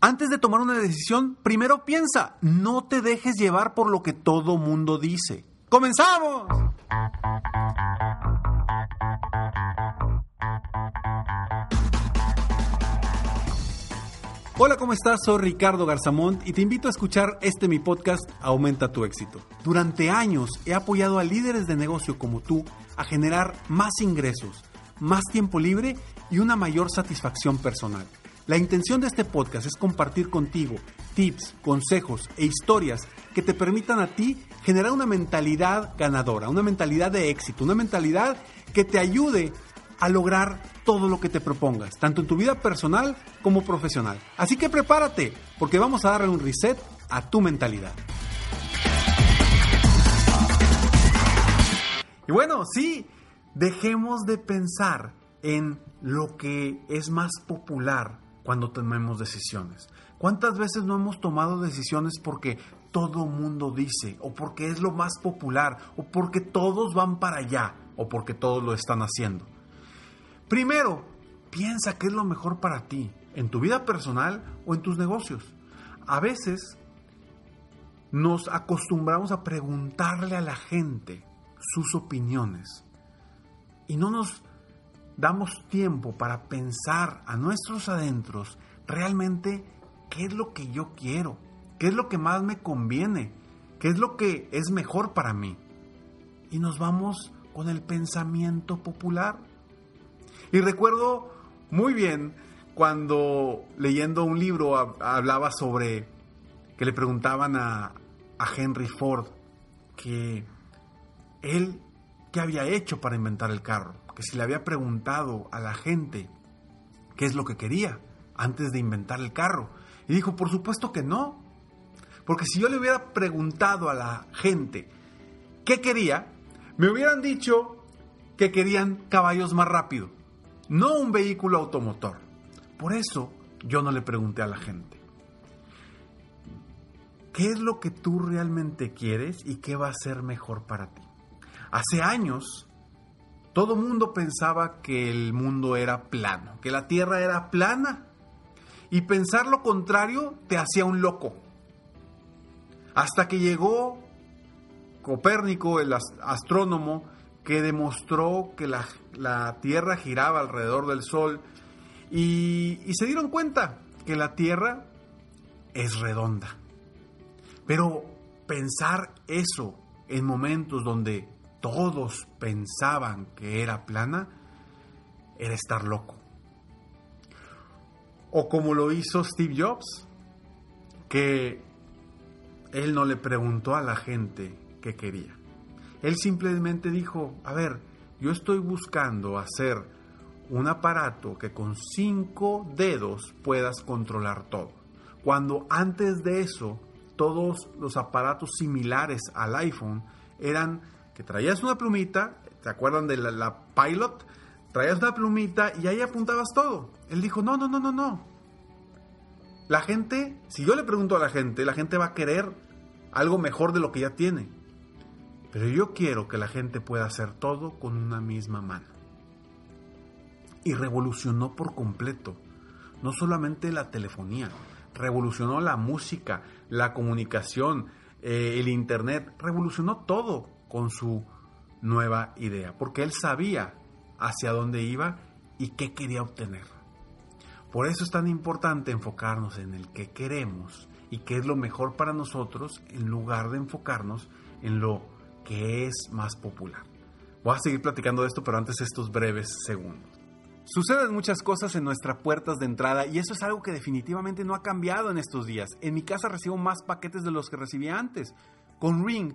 Antes de tomar una decisión, primero piensa, no te dejes llevar por lo que todo mundo dice. ¡Comenzamos! Hola, ¿cómo estás? Soy Ricardo Garzamont y te invito a escuchar este mi podcast Aumenta tu éxito. Durante años he apoyado a líderes de negocio como tú a generar más ingresos, más tiempo libre y una mayor satisfacción personal. La intención de este podcast es compartir contigo tips, consejos e historias que te permitan a ti generar una mentalidad ganadora, una mentalidad de éxito, una mentalidad que te ayude a lograr todo lo que te propongas, tanto en tu vida personal como profesional. Así que prepárate, porque vamos a darle un reset a tu mentalidad. Y bueno, sí, dejemos de pensar en lo que es más popular cuando tomemos decisiones. ¿Cuántas veces no hemos tomado decisiones porque todo mundo dice, o porque es lo más popular, o porque todos van para allá, o porque todos lo están haciendo? Primero, piensa qué es lo mejor para ti, en tu vida personal o en tus negocios. A veces nos acostumbramos a preguntarle a la gente sus opiniones y no nos damos tiempo para pensar a nuestros adentros realmente qué es lo que yo quiero, qué es lo que más me conviene, qué es lo que es mejor para mí. Y nos vamos con el pensamiento popular. Y recuerdo muy bien cuando leyendo un libro hablaba sobre que le preguntaban a, a Henry Ford que él qué había hecho para inventar el carro, que si le había preguntado a la gente qué es lo que quería antes de inventar el carro. Y dijo, por supuesto que no, porque si yo le hubiera preguntado a la gente qué quería, me hubieran dicho que querían caballos más rápido no un vehículo automotor. Por eso yo no le pregunté a la gente. ¿Qué es lo que tú realmente quieres y qué va a ser mejor para ti? Hace años, todo mundo pensaba que el mundo era plano, que la Tierra era plana. Y pensar lo contrario te hacía un loco. Hasta que llegó Copérnico, el astrónomo, que demostró que la, Tierra giraba alrededor del Sol y, se dieron cuenta que la Tierra es redonda. Pero pensar eso en momentos donde todos pensaban que era plana, era estar loco. O como lo hizo Steve Jobs, que él no le preguntó a la gente qué quería. Él simplemente dijo, a ver, yo estoy buscando hacer un aparato que con cinco dedos puedas controlar todo. Cuando antes de eso, todos los aparatos similares al iPhone eran que traías una plumita, ¿te acuerdan de la, Pilot? Traías una plumita y ahí apuntabas todo. Él dijo, no, no, no, no, no. La gente, si yo le pregunto a la gente, la gente va a querer algo mejor de lo que ya tiene. Pero yo quiero que la gente pueda hacer todo con una misma mano. Y revolucionó por completo, no solamente la telefonía, revolucionó la música, la comunicación, eh, el internet, revolucionó todo con su nueva idea, porque él sabía hacia dónde iba y qué quería obtener. Por eso es tan importante enfocarnos en el que queremos y qué es lo mejor para nosotros en lugar de enfocarnos en lo que es más popular. Voy a seguir platicando de esto, pero antes estos breves segundos. Suceden muchas cosas en nuestras puertas de entrada y eso es algo que definitivamente no ha cambiado en estos días. En mi casa recibo más paquetes de los que recibía antes. Con Ring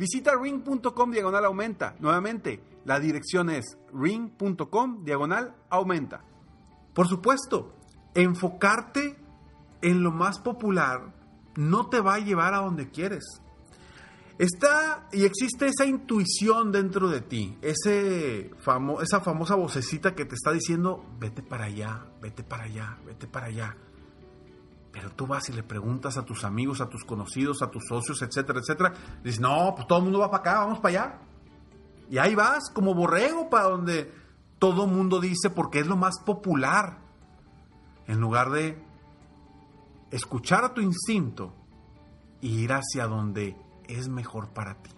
Visita ring.com diagonal aumenta. Nuevamente, la dirección es ring.com diagonal aumenta. Por supuesto, enfocarte en lo más popular no te va a llevar a donde quieres. Está y existe esa intuición dentro de ti, esa famosa vocecita que te está diciendo, vete para allá, vete para allá, vete para allá. Pero tú vas y le preguntas a tus amigos, a tus conocidos, a tus socios, etcétera, etcétera. Dices, no, pues todo el mundo va para acá, vamos para allá. Y ahí vas como borrego para donde todo el mundo dice porque es lo más popular. En lugar de escuchar a tu instinto y ir hacia donde es mejor para ti.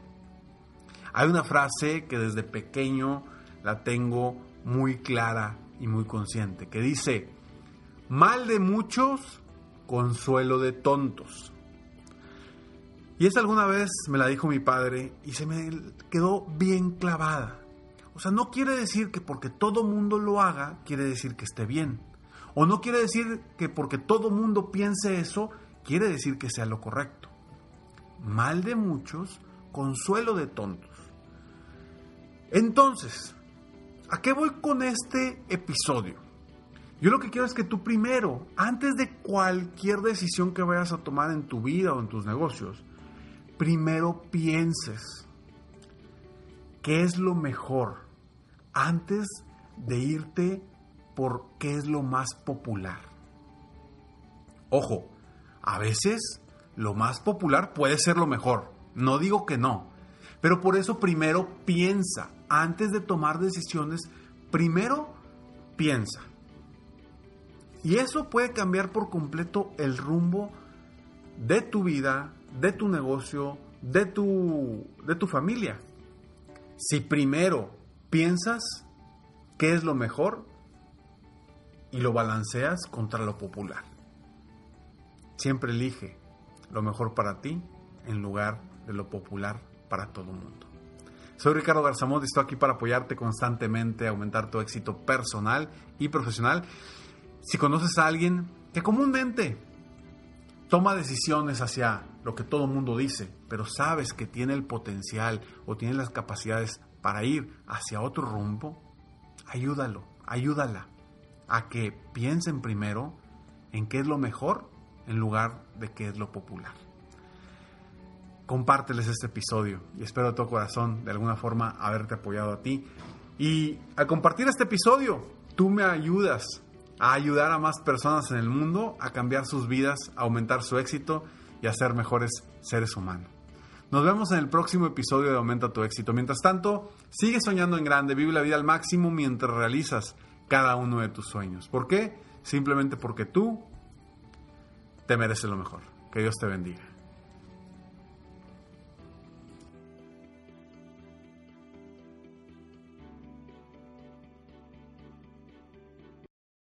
Hay una frase que desde pequeño la tengo muy clara y muy consciente, que dice, mal de muchos, consuelo de tontos. Y esa alguna vez me la dijo mi padre y se me quedó bien clavada. O sea, no quiere decir que porque todo mundo lo haga, quiere decir que esté bien. O no quiere decir que porque todo mundo piense eso, quiere decir que sea lo correcto mal de muchos, consuelo de tontos. Entonces, ¿a qué voy con este episodio? Yo lo que quiero es que tú primero, antes de cualquier decisión que vayas a tomar en tu vida o en tus negocios, primero pienses qué es lo mejor antes de irte por qué es lo más popular. Ojo, a veces lo más popular puede ser lo mejor. No digo que no. Pero por eso primero piensa. Antes de tomar decisiones, primero piensa. Y eso puede cambiar por completo el rumbo de tu vida, de tu negocio, de tu, de tu familia. Si primero piensas qué es lo mejor y lo balanceas contra lo popular. Siempre elige lo mejor para ti en lugar de lo popular para todo el mundo. Soy Ricardo Garzamón y estoy aquí para apoyarte constantemente, aumentar tu éxito personal y profesional. Si conoces a alguien que comúnmente toma decisiones hacia lo que todo mundo dice, pero sabes que tiene el potencial o tiene las capacidades para ir hacia otro rumbo, ayúdalo, ayúdala a que piensen primero en qué es lo mejor en lugar de qué es lo popular. Compárteles este episodio y espero de todo corazón de alguna forma haberte apoyado a ti. Y al compartir este episodio, tú me ayudas a ayudar a más personas en el mundo a cambiar sus vidas, a aumentar su éxito y a ser mejores seres humanos. Nos vemos en el próximo episodio de Aumenta tu éxito. Mientras tanto, sigue soñando en grande, vive la vida al máximo mientras realizas cada uno de tus sueños. ¿Por qué? Simplemente porque tú te mereces lo mejor. Que Dios te bendiga.